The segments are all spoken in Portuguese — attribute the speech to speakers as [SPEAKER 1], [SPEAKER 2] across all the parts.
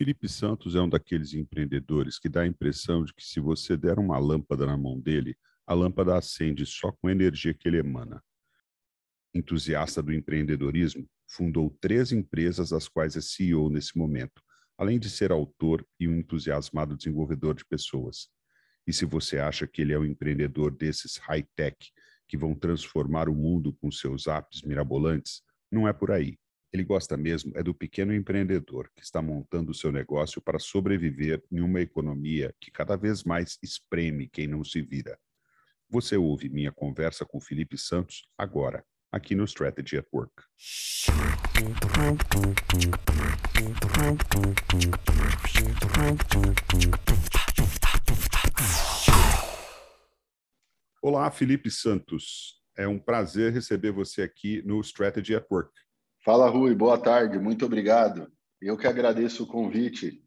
[SPEAKER 1] Felipe Santos é um daqueles empreendedores que dá a impressão de que se você der uma lâmpada na mão dele, a lâmpada acende só com a energia que ele emana. Entusiasta do empreendedorismo, fundou três empresas das quais é CEO nesse momento, além de ser autor e um entusiasmado desenvolvedor de pessoas. E se você acha que ele é um empreendedor desses high-tech que vão transformar o mundo com seus apps mirabolantes, não é por aí. Ele gosta mesmo é do pequeno empreendedor que está montando o seu negócio para sobreviver em uma economia que cada vez mais espreme quem não se vira. Você ouve minha conversa com Felipe Santos agora, aqui no Strategy at Work. Olá, Felipe Santos. É um prazer receber você aqui no Strategy at Work.
[SPEAKER 2] Fala, Rui. Boa tarde. Muito obrigado. Eu que agradeço o convite.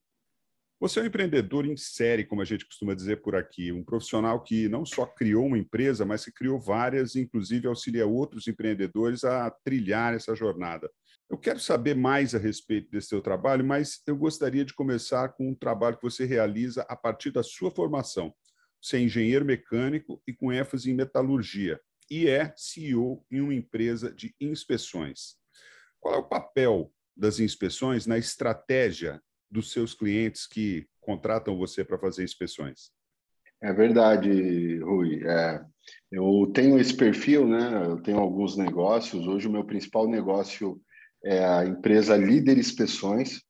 [SPEAKER 1] Você é um empreendedor em série, como a gente costuma dizer por aqui, um profissional que não só criou uma empresa, mas que criou várias, inclusive auxilia outros empreendedores a trilhar essa jornada. Eu quero saber mais a respeito desse seu trabalho, mas eu gostaria de começar com um trabalho que você realiza a partir da sua formação. Você é engenheiro mecânico e com ênfase em metalurgia e é CEO em uma empresa de inspeções. Qual é o papel das inspeções na estratégia dos seus clientes que contratam você para fazer inspeções?
[SPEAKER 2] É verdade, Rui. É, eu tenho esse perfil, né? Eu tenho alguns negócios. Hoje o meu principal negócio é a empresa Líder Inspeções.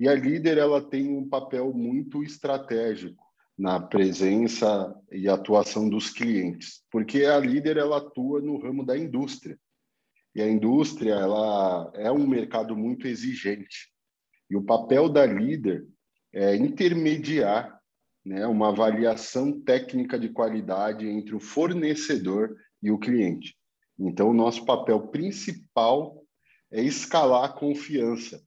[SPEAKER 2] E a Líder ela tem um papel muito estratégico na presença e atuação dos clientes, porque a líder ela atua no ramo da indústria. E a indústria ela é um mercado muito exigente. E o papel da líder é intermediar né, uma avaliação técnica de qualidade entre o fornecedor e o cliente. Então, nosso papel principal é escalar a confiança.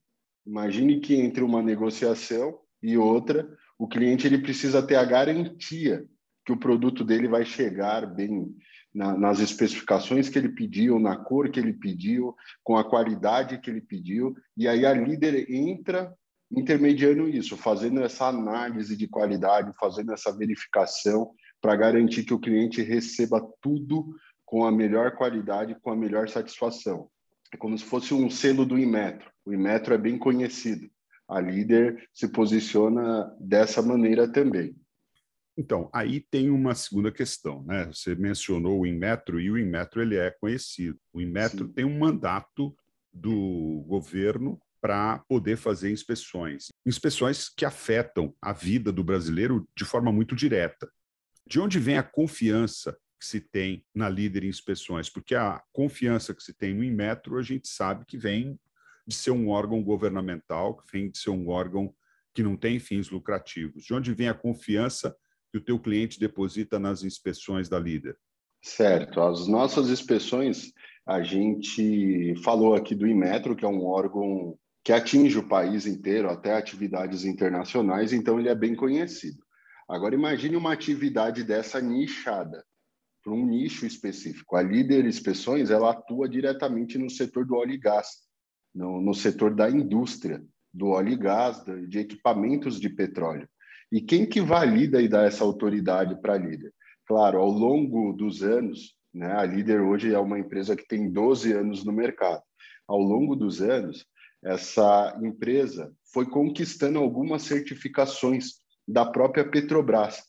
[SPEAKER 2] Imagine que entre uma negociação e outra, o cliente ele precisa ter a garantia que o produto dele vai chegar bem na, nas especificações que ele pediu, na cor que ele pediu, com a qualidade que ele pediu, e aí a líder entra intermediando isso, fazendo essa análise de qualidade, fazendo essa verificação para garantir que o cliente receba tudo com a melhor qualidade, com a melhor satisfação. É como se fosse um selo do Inmetro. O Inmetro é bem conhecido a líder se posiciona dessa maneira também.
[SPEAKER 1] Então, aí tem uma segunda questão, né? Você mencionou o Inmetro e o Inmetro ele é conhecido. O Inmetro Sim. tem um mandato do governo para poder fazer inspeções, inspeções que afetam a vida do brasileiro de forma muito direta. De onde vem a confiança que se tem na líder em inspeções? Porque a confiança que se tem no Inmetro, a gente sabe que vem de ser um órgão governamental, que vem de ser um órgão que não tem fins lucrativos? De onde vem a confiança que o teu cliente deposita nas inspeções da líder?
[SPEAKER 2] Certo. As nossas inspeções, a gente falou aqui do Inmetro, que é um órgão que atinge o país inteiro, até atividades internacionais, então ele é bem conhecido. Agora imagine uma atividade dessa nichada, para um nicho específico. A Líder Inspeções, ela atua diretamente no setor do óleo e gás no, no setor da indústria, do óleo e gás, de equipamentos de petróleo. E quem que valida e dá essa autoridade para a líder? Claro, ao longo dos anos, né, a líder hoje é uma empresa que tem 12 anos no mercado. Ao longo dos anos, essa empresa foi conquistando algumas certificações da própria Petrobras,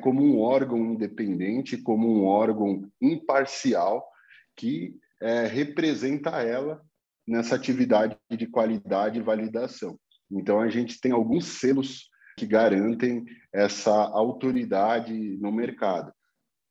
[SPEAKER 2] como um órgão independente, como um órgão imparcial que é, representa ela nessa atividade de qualidade e validação. Então, a gente tem alguns selos que garantem essa autoridade no mercado.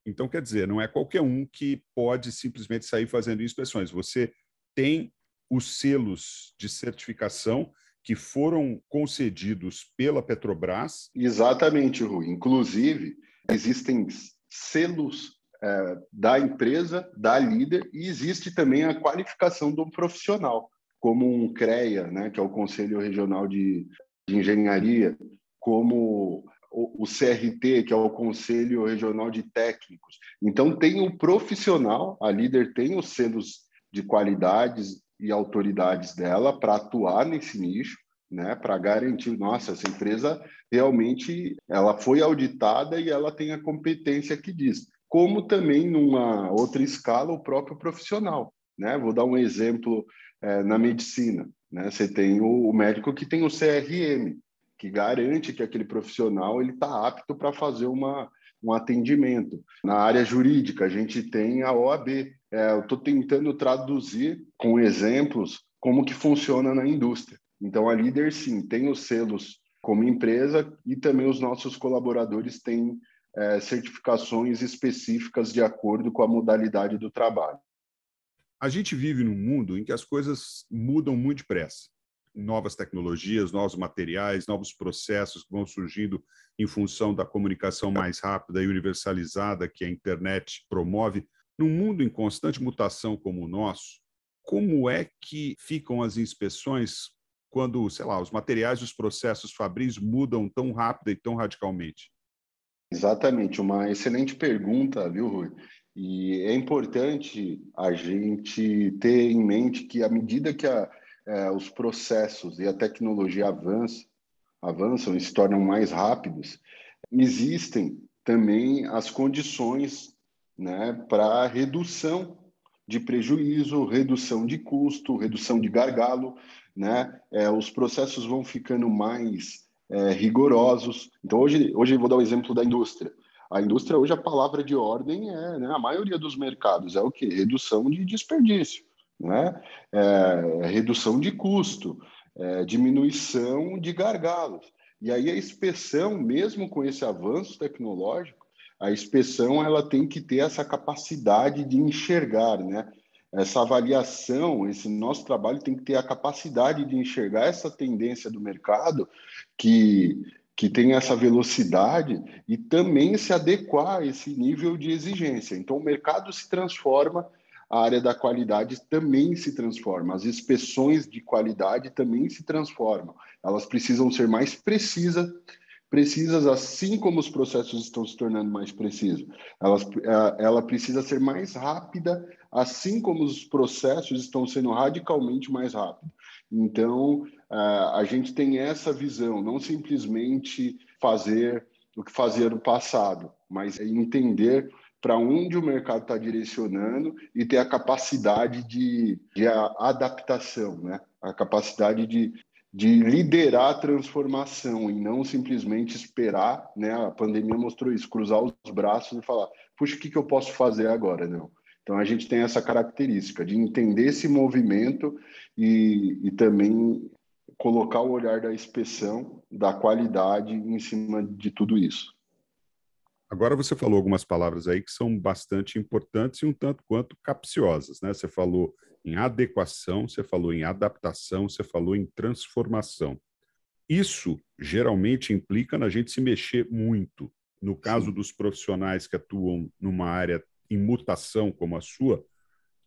[SPEAKER 1] Então, quer dizer, não é qualquer um que pode simplesmente sair fazendo inspeções. Você tem os selos de certificação que foram concedidos pela Petrobras.
[SPEAKER 2] Exatamente, Rui. Inclusive, existem selos é, da empresa, da líder, e existe também a qualificação do profissional, como um CREA, né, que é o Conselho Regional de, de Engenharia, como o, CRT, que é o Conselho Regional de Técnicos. Então, tem o profissional, a líder tem os selos de qualidades e autoridades dela para atuar nesse nicho, né, para garantir, nossa, essa empresa realmente ela foi auditada e ela tem a competência que diz. Como também numa outra escala o próprio profissional, né? Vou dar um exemplo é, na medicina, né? Você tem o, o, médico que tem o CRM, que garante que aquele profissional ele está apto para fazer uma um atendimento. Na área jurídica, a gente tem a OAB. É, eu estou tentando traduzir com exemplos como que funciona na indústria. Então, a Líder, sim, tem os selos como empresa e também os nossos colaboradores têm é, certificações específicas de acordo com a modalidade do trabalho.
[SPEAKER 1] A gente vive num mundo em que as coisas mudam muito depressa. Novas tecnologias, novos materiais, novos processos que vão surgindo em função da comunicação mais rápida e universalizada que a internet promove. Num mundo em constante mutação como o nosso, como é que ficam as inspeções quando, sei lá, os materiais, os processos fabris mudam tão rápido e tão radicalmente?
[SPEAKER 2] Exatamente, uma excelente pergunta, viu, Rui? E é importante a gente ter em mente que, à medida que a, é, os processos e a tecnologia avançam, avançam e se tornam mais rápidos, existem também as condições né, para redução de prejuízo, redução de custo, redução de gargalo, né? É, os processos vão ficando mais é, rigorosos. Então, hoje, hoje eu vou dar o um exemplo da indústria. A indústria, hoje, a palavra de ordem é, né, a maioria dos mercados é o quê? Redução de desperdício, né? É, redução de custo, é, diminuição de gargalos. E aí a inspeção, mesmo com esse avanço tecnológico, a inspeção ela tem que ter essa capacidade de enxergar, né? essa avaliação, esse nosso trabalho tem que ter a capacidade de enxergar essa tendência do mercado que, que tem essa velocidade e também se adequar a esse nível de exigência. Então, o mercado se transforma, a área da qualidade também se transforma, as inspeções de qualidade também se transformam. Elas precisam ser mais precisas precisas, assim como os processos estão se tornando mais precisos. Elas, é, ela precisa ser mais rápida, assim como os processos estão sendo radicalmente mais rápidos. Então, é, a gente tem essa visão, não simplesmente fazer o que fazia no passado, mas entender para onde o mercado está direcionando e ter a capacidade de, de adaptação, né? a capacidade de, de liderar a transformação e não simplesmente esperar, né? A pandemia mostrou isso, cruzar os braços e falar, puxa, o que, que eu posso fazer agora? Não. Então a gente tem essa característica de entender esse movimento e, e também colocar o olhar da inspeção, da qualidade em cima de tudo isso.
[SPEAKER 1] Agora você falou algumas palavras aí que são bastante importantes e um tanto quanto capciosas, né? Você falou em adequação, você falou em adaptação, você falou em transformação. Isso geralmente implica na gente se mexer muito. No caso dos profissionais que atuam numa área em mutação como a sua,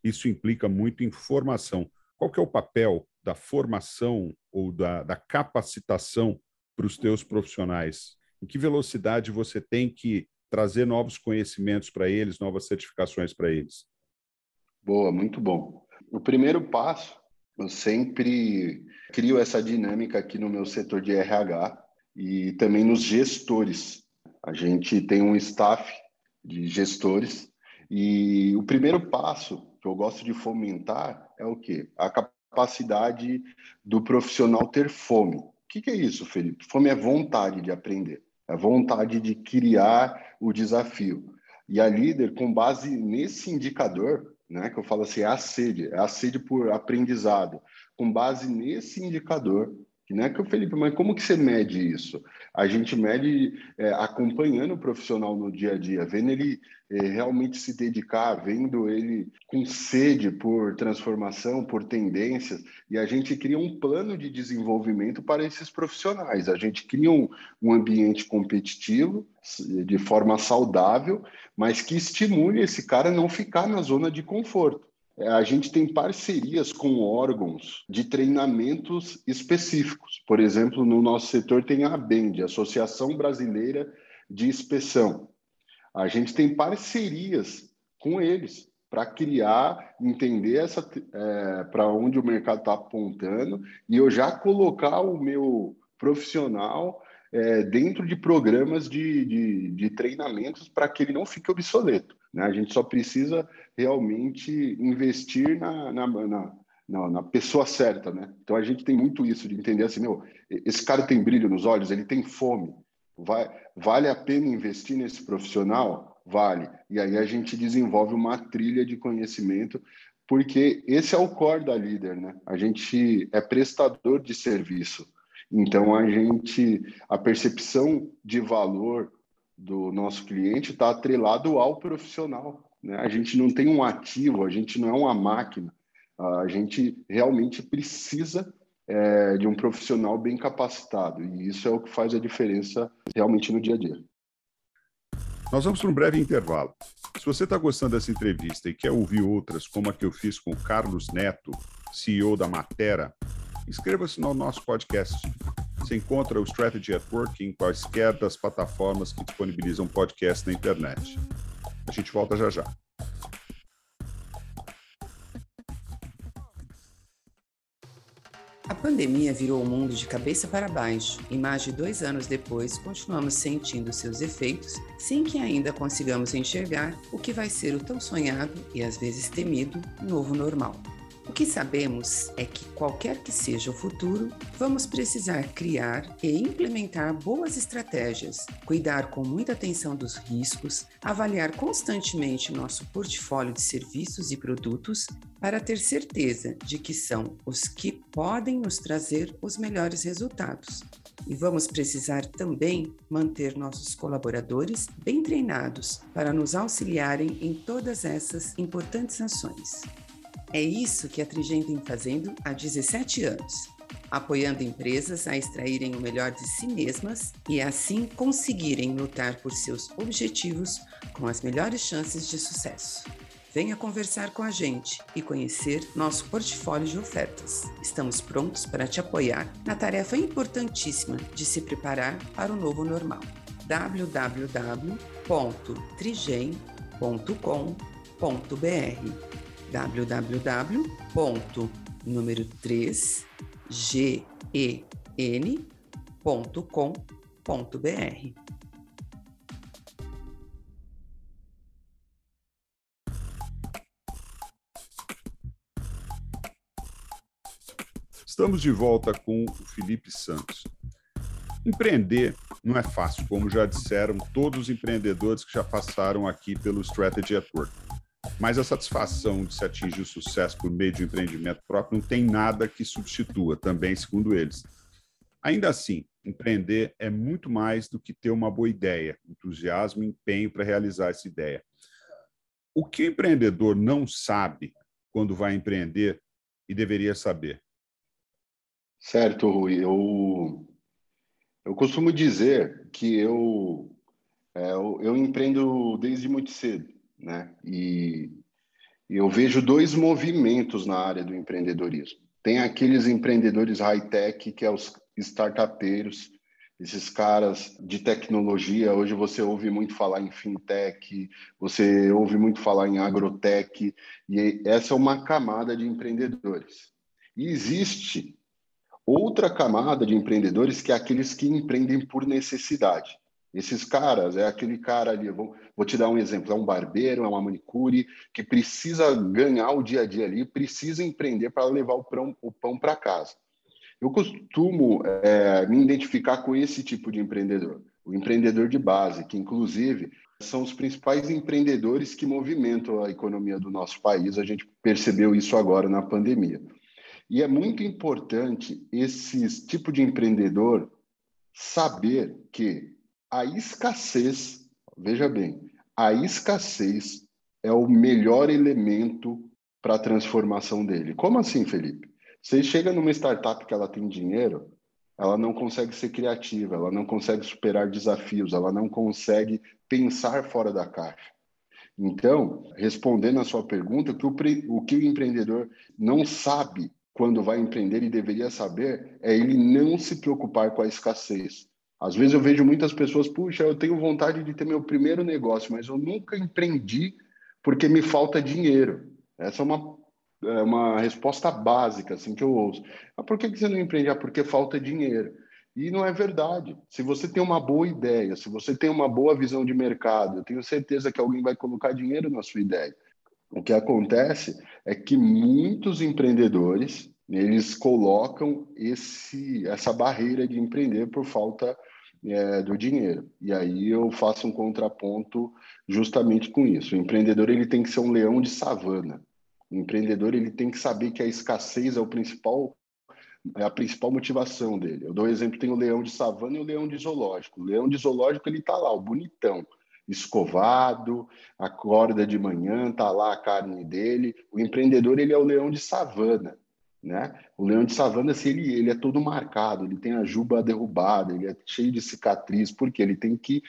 [SPEAKER 1] isso implica muito em formação. Qual que é o papel da formação ou da, da capacitação para os teus profissionais? Em que velocidade você tem que trazer novos conhecimentos para eles, novas certificações para eles?
[SPEAKER 2] Boa, muito bom. O primeiro passo, eu sempre crio essa dinâmica aqui no meu setor de RH e também nos gestores. A gente tem um staff de gestores e o primeiro passo que eu gosto de fomentar é o quê? A capacidade do profissional ter fome. O que, que é isso, Felipe? Fome é vontade de aprender, é vontade de criar o desafio. E a líder, com base nesse indicador, né, que eu falo assim, é a sede, é a sede por aprendizado. Com base nesse indicador, não é que o Felipe, mas como que você mede isso? A gente mede é, acompanhando o profissional no dia a dia, vendo ele é, realmente se dedicar, vendo ele com sede por transformação, por tendências, e a gente cria um plano de desenvolvimento para esses profissionais. A gente cria um, um ambiente competitivo, de forma saudável, mas que estimule esse cara a não ficar na zona de conforto. É, a gente tem parcerias com órgãos de treinamentos específicos. Por exemplo, no nosso setor tem a ABEND, Associação Brasileira de Inspeção. A gente tem parcerias com eles para criar, entender essa é, para onde o mercado está apontando e eu já colocar o meu profissional é, dentro de programas de, de, de treinamentos para que ele não fique obsoleto. Né? A gente só precisa realmente investir na, na, na na, na, pessoa certa, né? Então a gente tem muito isso de entender assim, meu, esse cara tem brilho nos olhos, ele tem fome, vai, vale a pena investir nesse profissional? Vale. E aí a gente desenvolve uma trilha de conhecimento, porque esse é o core da líder, né? A gente é prestador de serviço. Então a gente, a percepção de valor do nosso cliente está atrelado ao profissional. Né? A gente não tem um ativo, a gente não é uma máquina. A gente realmente precisa é, de um profissional bem capacitado e isso é o que faz a diferença realmente no dia a dia.
[SPEAKER 1] Nós vamos para um breve intervalo. Se você está gostando dessa entrevista e quer ouvir outras, como a que eu fiz com o Carlos Neto, CEO da Matera, inscreva-se no nosso podcast. Você encontra o Strategy at Work em quaisquer das plataformas que disponibilizam podcast na internet. A gente volta já já.
[SPEAKER 3] A pandemia virou o mundo de cabeça para baixo e mais de dois anos depois continuamos sentindo seus efeitos sem que ainda consigamos enxergar o que vai ser o tão sonhado e às vezes temido novo normal. O que sabemos é que, qualquer que seja o futuro, vamos precisar criar e implementar boas estratégias, cuidar com muita atenção dos riscos, avaliar constantemente nosso portfólio de serviços e produtos para ter certeza de que são os que podem nos trazer os melhores resultados. E vamos precisar também manter nossos colaboradores bem treinados para nos auxiliarem em todas essas importantes ações. É isso que a Trigen vem fazendo há 17 anos, apoiando empresas a extraírem o melhor de si mesmas e assim conseguirem lutar por seus objetivos com as melhores chances de sucesso. Venha conversar com a gente e conhecer nosso portfólio de ofertas. Estamos prontos para te apoiar na tarefa importantíssima de se preparar para o novo normal. www.trigen.com.br www.número 3gen.com.br.
[SPEAKER 1] Estamos de volta com o Felipe Santos. Empreender não é fácil, como já disseram todos os empreendedores que já passaram aqui pelo Strategy at Work. Mas a satisfação de se atingir o sucesso por meio de um empreendimento próprio não tem nada que substitua, também segundo eles. Ainda assim, empreender é muito mais do que ter uma boa ideia, entusiasmo e empenho para realizar essa ideia. O que o empreendedor não sabe quando vai empreender e deveria saber?
[SPEAKER 2] Certo, Rui. Eu, eu costumo dizer que eu, é, eu, eu empreendo desde muito cedo né? E eu vejo dois movimentos na área do empreendedorismo. Tem aqueles empreendedores high-tech, que é os startupeiros, esses caras de tecnologia. Hoje você ouve muito falar em fintech, você ouve muito falar em agrotech, e essa é uma camada de empreendedores. E existe outra camada de empreendedores que é aqueles que empreendem por necessidade. Esses caras, é aquele cara ali, vou, vou te dar um exemplo, é um barbeiro, é uma manicure, que precisa ganhar o dia a dia ali, precisa empreender para levar o pão, o pão para casa. Eu costumo é, me identificar com esse tipo de empreendedor, o empreendedor de base, que inclusive são os principais empreendedores que movimentam a economia do nosso país. A gente percebeu isso agora na pandemia. E é muito importante esse tipo de empreendedor saber que a escassez, veja bem, a escassez é o melhor elemento para a transformação dele. Como assim, Felipe? Você chega numa startup que ela tem dinheiro, ela não consegue ser criativa, ela não consegue superar desafios, ela não consegue pensar fora da caixa. Então, respondendo a sua pergunta, que o, o que o empreendedor não sabe quando vai empreender e deveria saber é ele não se preocupar com a escassez. Às vezes eu vejo muitas pessoas, puxa, eu tenho vontade de ter meu primeiro negócio, mas eu nunca empreendi Porque me falta dinheiro. Essa é uma, é uma resposta básica assim, que eu ouço. Ah, por que você não empreende? Ah, porque falta dinheiro. E não é verdade. Se você tem uma boa ideia, se você tem uma boa visão de mercado, eu tenho certeza que alguém vai colocar dinheiro na sua ideia. O que acontece é que muitos empreendedores eles colocam esse, essa barreira de empreender por falta é, do dinheiro. E aí eu faço um contraponto justamente com isso. O empreendedor ele tem que ser um leão de savana. O empreendedor ele tem que saber que a escassez é o principal é a principal motivação dele. Eu dou um exemplo, tem o leão de savana e o leão de zoológico. O leão de zoológico ele está lá, o bonitão, escovado, acorda de manhã, tá lá a carne dele. O empreendedor ele é o leão de savana. Né? O leão de savana, assim, ele, ele é todo marcado, ele tem a juba derrubada, ele é cheio de cicatriz, porque ele tem que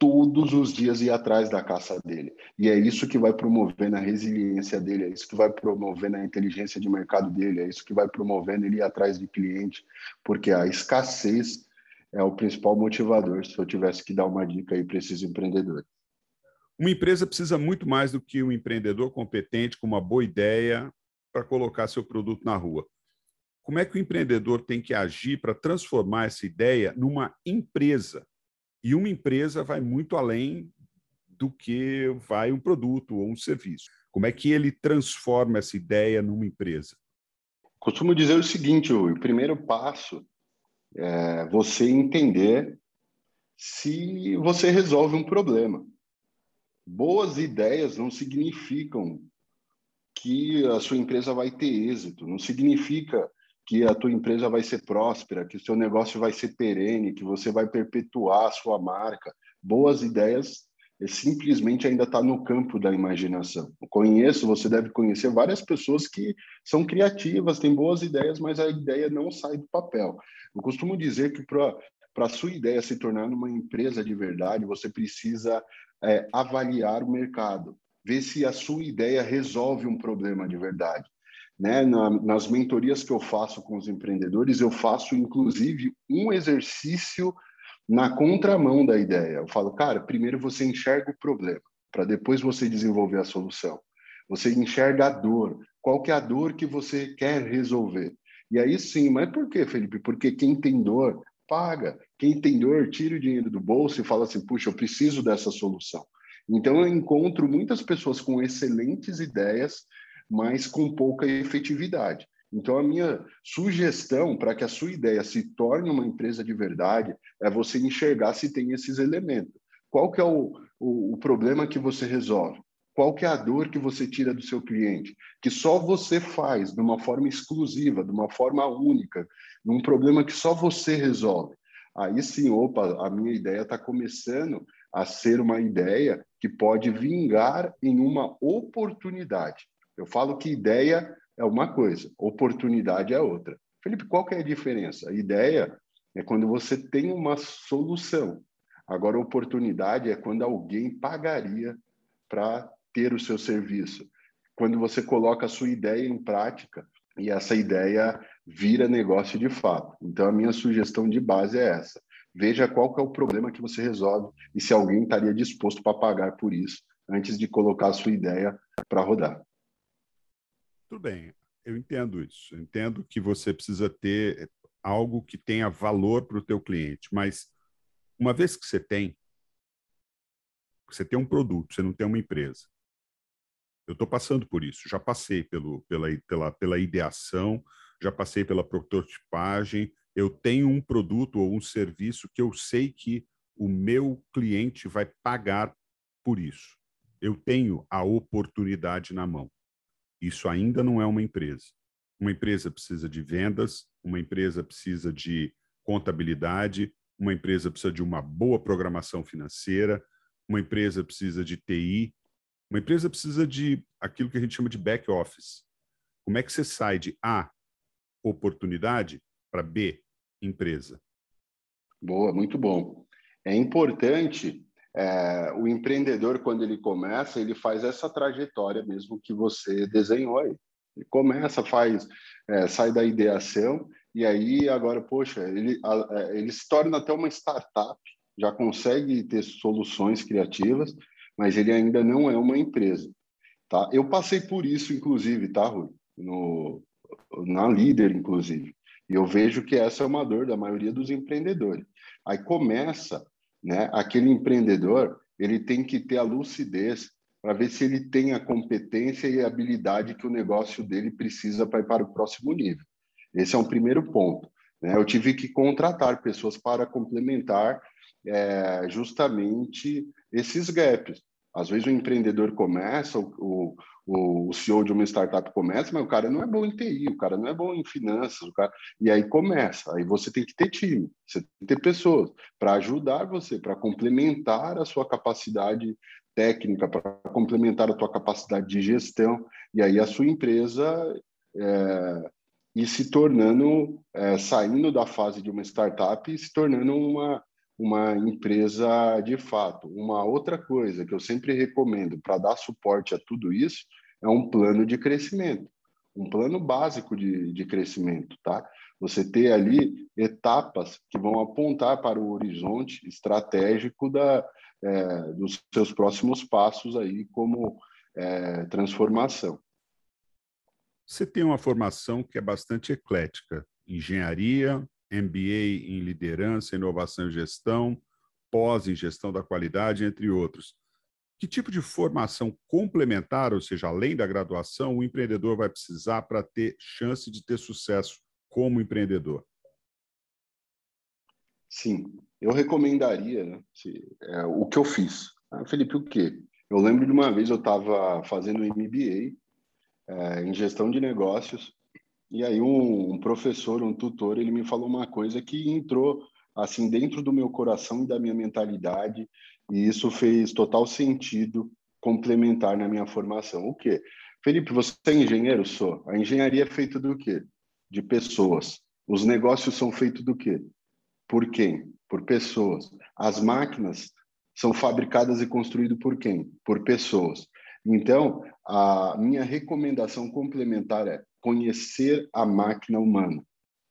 [SPEAKER 2] todos os dias ir atrás da caça dele. E é isso que vai promover na resiliência dele, é isso que vai promover na inteligência de mercado dele, é isso que vai promovendo ele ir atrás de cliente, porque a escassez é o principal motivador, se eu tivesse que dar uma dica aí para esses empreendedores.
[SPEAKER 1] Uma empresa precisa muito mais do que um empreendedor competente com uma boa ideia para colocar seu produto na rua. Como é que o empreendedor tem que agir para transformar essa ideia numa empresa? E uma empresa vai muito além do que vai um produto ou um serviço. Como é que ele transforma essa ideia numa empresa?
[SPEAKER 2] Costumo dizer o seguinte: o primeiro passo é você entender se você resolve um problema. Boas ideias não significam que a sua empresa vai ter êxito, não significa que a tua empresa vai ser próspera, que o seu negócio vai ser perene, que você vai perpetuar a sua marca. Boas ideias é simplesmente ainda está no campo da imaginação. Eu conheço, você deve conhecer várias pessoas que são criativas, têm boas ideias, mas a ideia não sai do papel. Eu costumo dizer que para a sua ideia se tornar uma empresa de verdade, você precisa é, avaliar o mercado ver se a sua ideia resolve um problema de verdade. Né? Na, nas mentorias que eu faço com os empreendedores, eu faço inclusive um exercício na contramão da ideia. Eu falo, cara, primeiro você enxerga o problema, para depois você desenvolver a solução. Você enxerga a dor. Qual que é a dor que você quer resolver? E aí sim, mas por quê, Felipe? Porque quem tem dor paga. Quem tem dor tira o dinheiro do bolso e fala assim: puxa, eu preciso dessa solução. Então, eu encontro muitas pessoas com excelentes ideias, mas com pouca efetividade. Então, a minha sugestão para que a sua ideia se torne uma empresa de verdade é você enxergar se tem esses elementos. Qual que é o, o, o problema que você resolve? Qual que é a dor que você tira do seu cliente? Que só você faz de uma forma exclusiva, de uma forma única, num problema que só você resolve. Aí sim, opa, a minha ideia está começando a ser uma ideia que pode vingar em uma oportunidade. Eu falo que ideia é uma coisa, oportunidade é outra. Felipe, qual que é a diferença? Ideia é quando você tem uma solução. Agora, oportunidade é quando alguém pagaria para ter o seu serviço. Quando você coloca a sua ideia em prática e essa ideia vira negócio de fato. Então, a minha sugestão de base é essa veja qual que é o problema que você resolve e se alguém estaria disposto para pagar por isso antes de colocar a sua ideia para rodar.
[SPEAKER 1] Tudo bem, eu entendo isso. Eu entendo que você precisa ter algo que tenha valor para o teu cliente, mas uma vez que você tem, você tem um produto, você não tem uma empresa. Eu estou passando por isso, já passei pelo, pela, pela, pela ideação, já passei pela prototipagem, eu tenho um produto ou um serviço que eu sei que o meu cliente vai pagar por isso. Eu tenho a oportunidade na mão. Isso ainda não é uma empresa. Uma empresa precisa de vendas, uma empresa precisa de contabilidade, uma empresa precisa de uma boa programação financeira, uma empresa precisa de TI, uma empresa precisa de aquilo que a gente chama de back office. Como é que você sai de A, oportunidade, para B, empresa?
[SPEAKER 2] Boa, muito bom. É importante é, o empreendedor, quando ele começa, ele faz essa trajetória mesmo que você desenhou aí. Ele começa, faz, é, sai da ideação e aí agora, poxa, ele, a, é, ele se torna até uma startup, já consegue ter soluções criativas, mas ele ainda não é uma empresa. Tá? Eu passei por isso, inclusive, tá, Rui? No, na líder, inclusive. E eu vejo que essa é uma dor da maioria dos empreendedores. Aí começa, né? Aquele empreendedor, ele tem que ter a lucidez para ver se ele tem a competência e a habilidade que o negócio dele precisa para ir para o próximo nível. Esse é um primeiro ponto. Né? Eu tive que contratar pessoas para complementar é, justamente esses gaps. Às vezes o empreendedor começa, o, o, o CEO de uma startup começa, mas o cara não é bom em TI, o cara não é bom em finanças, o cara... e aí começa. Aí você tem que ter time, você tem que ter pessoas para ajudar você, para complementar a sua capacidade técnica, para complementar a tua capacidade de gestão, e aí a sua empresa é, ir se tornando, é, saindo da fase de uma startup e se tornando uma, uma empresa de fato. Uma outra coisa que eu sempre recomendo para dar suporte a tudo isso é um plano de crescimento, um plano básico de, de crescimento, tá? Você ter ali etapas que vão apontar para o horizonte estratégico da, é, dos seus próximos passos aí como é, transformação.
[SPEAKER 1] Você tem uma formação que é bastante eclética: engenharia, MBA em liderança, inovação e gestão, pós em gestão da qualidade, entre outros. Que tipo de formação complementar, ou seja, além da graduação, o empreendedor vai precisar para ter chance de ter sucesso como empreendedor?
[SPEAKER 2] Sim, eu recomendaria né, se, é, o que eu fiz. Ah, Felipe, o quê? Eu lembro de uma vez eu estava fazendo MBA é, em gestão de negócios e aí um, um, professor, um tutor, ele me falou uma coisa que entrou assim dentro do meu coração e da minha mentalidade e isso fez total sentido complementar na minha formação. O quê? Felipe, você é engenheiro? Sou. A engenharia é feita do quê? De pessoas. Os negócios são feitos do quê? Por quem? Por pessoas. As máquinas são fabricadas e construídas por quem? Por pessoas. Então, a minha recomendação complementar é conhecer a máquina humana,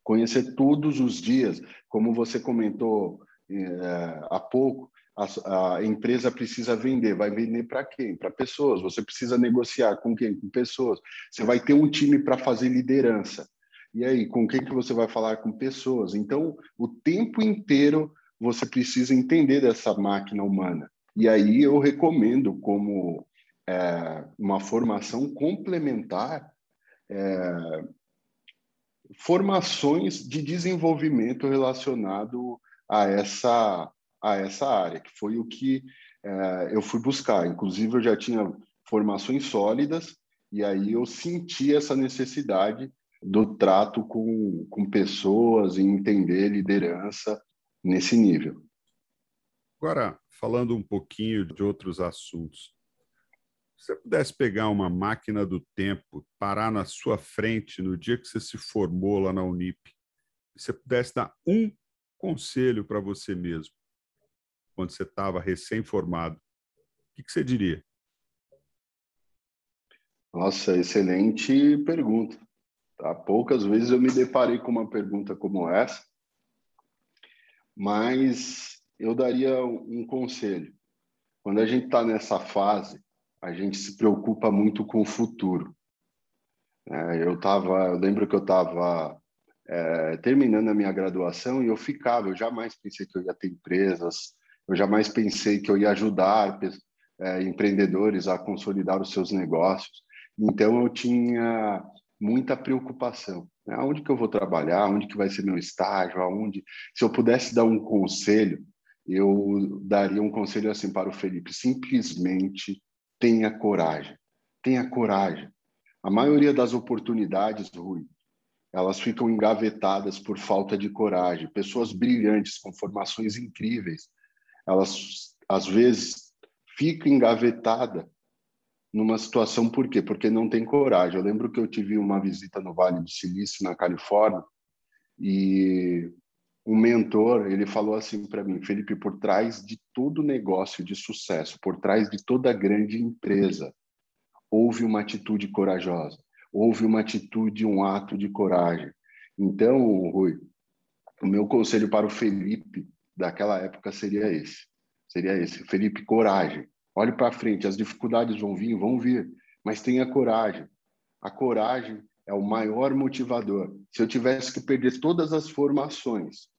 [SPEAKER 2] conhecer todos os dias, como você comentou é, há pouco, a, a, empresa precisa vender, vai vender para quem? Para pessoas. Você precisa negociar com quem? Com pessoas. Você vai ter um time para fazer liderança. E aí, com quem que você vai falar? Com pessoas. Então, o tempo inteiro você precisa entender dessa máquina humana. E aí eu recomendo como é, uma formação complementar é, formações de desenvolvimento relacionado a essa a essa área, que foi o que é, eu fui buscar. Inclusive, eu já tinha formações sólidas, e aí eu senti essa necessidade do trato com, com pessoas e entender liderança nesse nível.
[SPEAKER 1] Agora, falando um pouquinho de outros assuntos, se você pudesse pegar uma máquina do tempo, parar na sua frente no dia que você se formou lá na Unip, e você pudesse dar um conselho para você mesmo, quando você estava recém-formado, o que, que você diria?
[SPEAKER 2] Nossa, excelente pergunta. Tá? Poucas vezes eu me deparei com uma pergunta como essa, mas eu daria um conselho. Quando a gente está nessa fase a gente se preocupa muito com o futuro. É, eu tava, eu lembro que eu estava é, terminando a minha graduação e eu ficava, eu jamais pensei que eu ia ter empresas, eu jamais pensei que eu ia ajudar é, empreendedores a consolidar os seus negócios. Então eu tinha muita preocupação. Né? Aonde que eu vou trabalhar? Onde que vai ser meu estágio? Aonde? Se eu pudesse dar um conselho, eu daria um conselho assim para o Felipe: simplesmente tenha coragem. Tenha coragem. A maioria das oportunidades, Rui, elas ficam engavetadas por falta de coragem. Pessoas brilhantes, com formações incríveis, elas às vezes ficam engavetadas numa situação por quê? Porque não tem coragem. Eu lembro que eu tive uma visita no Vale do Silício, na Califórnia, e um mentor, ele falou assim para mim, Felipe, por trás de todo negócio de sucesso, por trás de toda grande empresa, houve uma atitude corajosa, houve uma atitude, um ato de coragem. Então, Rui, o meu conselho para o Felipe daquela época seria esse. Seria esse, Felipe, coragem. Olhe para frente, as dificuldades vão vir, vão vir, mas tenha coragem. A coragem é o maior motivador. Se eu tivesse que perder todas as formações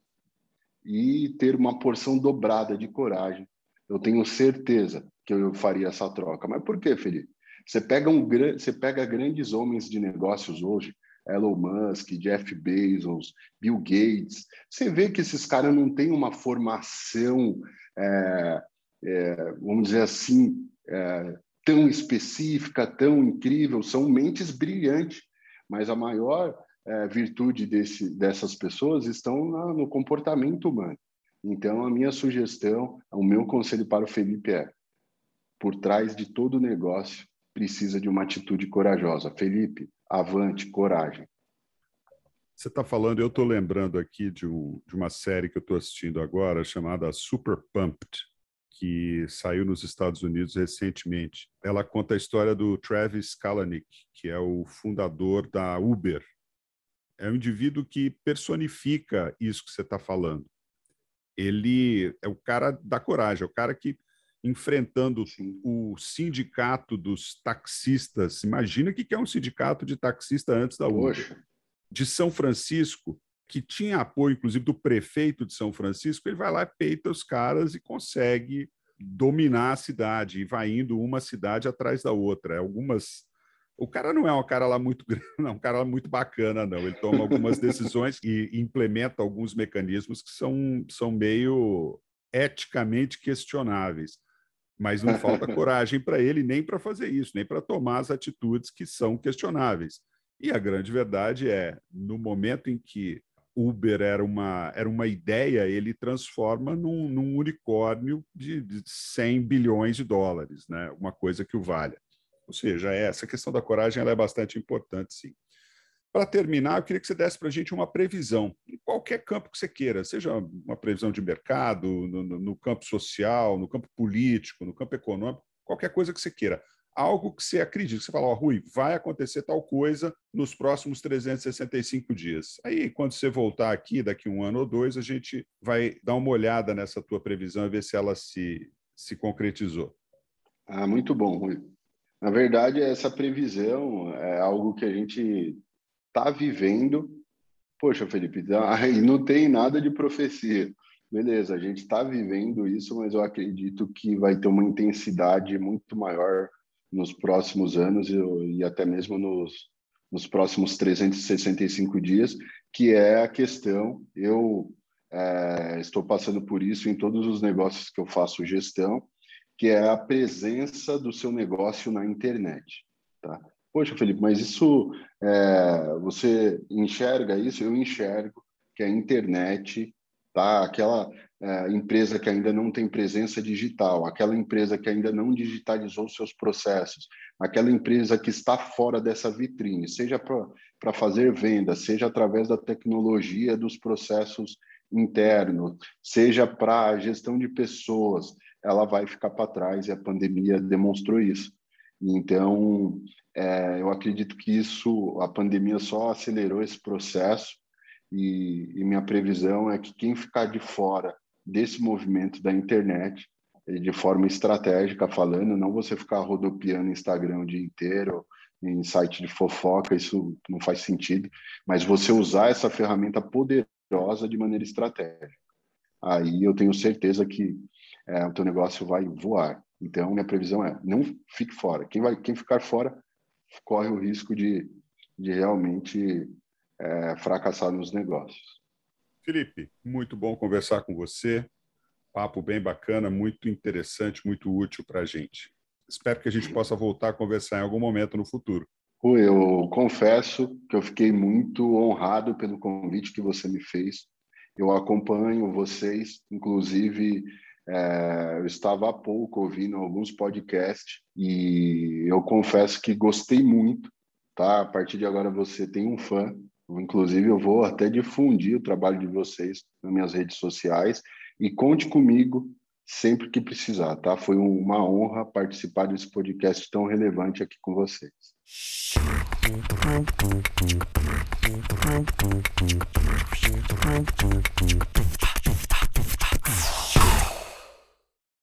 [SPEAKER 2] e ter uma porção dobrada de coragem, eu tenho certeza que eu faria essa troca. Mas por quê, Felipe? Você pega, um, você pega grandes homens de negócios hoje, Elon Musk, Jeff Bezos, Bill Gates, você vê que esses caras não têm uma formação, é, é, vamos dizer assim, é, tão específica, tão incrível, são mentes brilhantes, mas a maior é, virtude desse, dessas pessoas estão na, no comportamento humano. Então, a minha sugestão, o meu conselho para o Felipe é: por trás de todo negócio precisa de uma atitude corajosa. Felipe, avante, coragem.
[SPEAKER 1] Você está falando, eu estou lembrando aqui de, um, de uma série que eu estou assistindo agora chamada Super Pumped, que saiu nos Estados Unidos recentemente. Ela conta a história do Travis Kalanick, que é o fundador da Uber. É um indivíduo que personifica isso que você está falando. Ele é o cara da coragem, é o cara que enfrentando Sim. o sindicato dos taxistas. Imagina o que é um sindicato de taxista antes da Uber. De São Francisco, que tinha apoio, inclusive, do prefeito de São Francisco, ele vai lá, peita os caras e consegue dominar a cidade, e vai indo uma cidade atrás da outra. Algumas. O cara não é um cara lá muito grande, não, um cara lá muito bacana, não. Ele toma algumas decisões e implementa alguns mecanismos que são, são meio eticamente questionáveis mas não falta coragem para ele nem para fazer isso, nem para tomar as atitudes que são questionáveis. E a grande verdade é, no momento em que Uber era uma, era uma ideia, ele transforma num, num unicórnio de, de 100 bilhões de dólares, né? uma coisa que o valha. Ou seja, essa questão da coragem é bastante importante, sim. Para terminar, eu queria que você desse para a gente uma previsão, em qualquer campo que você queira, seja uma previsão de mercado, no, no, campo social, no campo político, no campo econômico, qualquer coisa que você queira. Algo que você acredite, que você fala, oh, Rui, vai acontecer tal coisa nos próximos 365 dias. Aí, quando você voltar aqui, daqui um ano ou dois, a gente vai dar uma olhada nessa tua previsão e ver se ela se, se concretizou.
[SPEAKER 2] Ah, muito bom, Rui. Na verdade, essa previsão é algo que a gente está vivendo. Poxa, Felipe, aí não tem nada de profecia. Beleza, a gente está vivendo isso, mas eu acredito que vai ter uma intensidade muito maior nos próximos anos e, até mesmo nos, nos próximos 365 dias, que é a questão. Eu é, estou passando por isso em todos os negócios que eu faço gestão, que é a presença do seu negócio na internet. Tá? Poxa, Felipe, mas isso é, você enxerga isso? Eu enxergo que a internet, tá? Aquela é, empresa que ainda não tem presença digital, aquela empresa que ainda não digitalizou seus processos, aquela empresa que está fora dessa vitrine, seja para fazer venda, seja através da tecnologia dos processos internos, seja para a gestão de pessoas, ela vai ficar para trás e a pandemia demonstrou isso. Então, é, eu acredito que isso, a pandemia só acelerou esse processo e, e, minha previsão é que quem ficar de fora desse movimento da internet, de forma estratégica falando, não você ficar rodopiando Instagram o dia inteiro, em site de fofoca, isso não faz sentido, mas você usar essa ferramenta poderosa de maneira estratégica. Aí eu tenho certeza que é, o teu negócio vai voar. Então, minha previsão é, não fique fora. Quem, vai, quem ficar fora corre o risco de, de realmente é, fracassar nos negócios.
[SPEAKER 1] Felipe, muito bom conversar com você. Papo bem bacana, muito interessante, muito útil para a gente. Espero que a gente possa voltar a conversar em algum momento no futuro.
[SPEAKER 2] Eu confesso que eu fiquei muito honrado pelo convite que você me fez. Eu acompanho vocês, inclusive é, eu estava há pouco ouvindo alguns podcasts e eu confesso que gostei muito. Tá? A partir de agora você tem um fã. Inclusive, eu vou até difundir o trabalho de vocês nas minhas redes sociais e conte comigo sempre que precisar, tá? Foi uma honra participar desse podcast tão relevante aqui com vocês.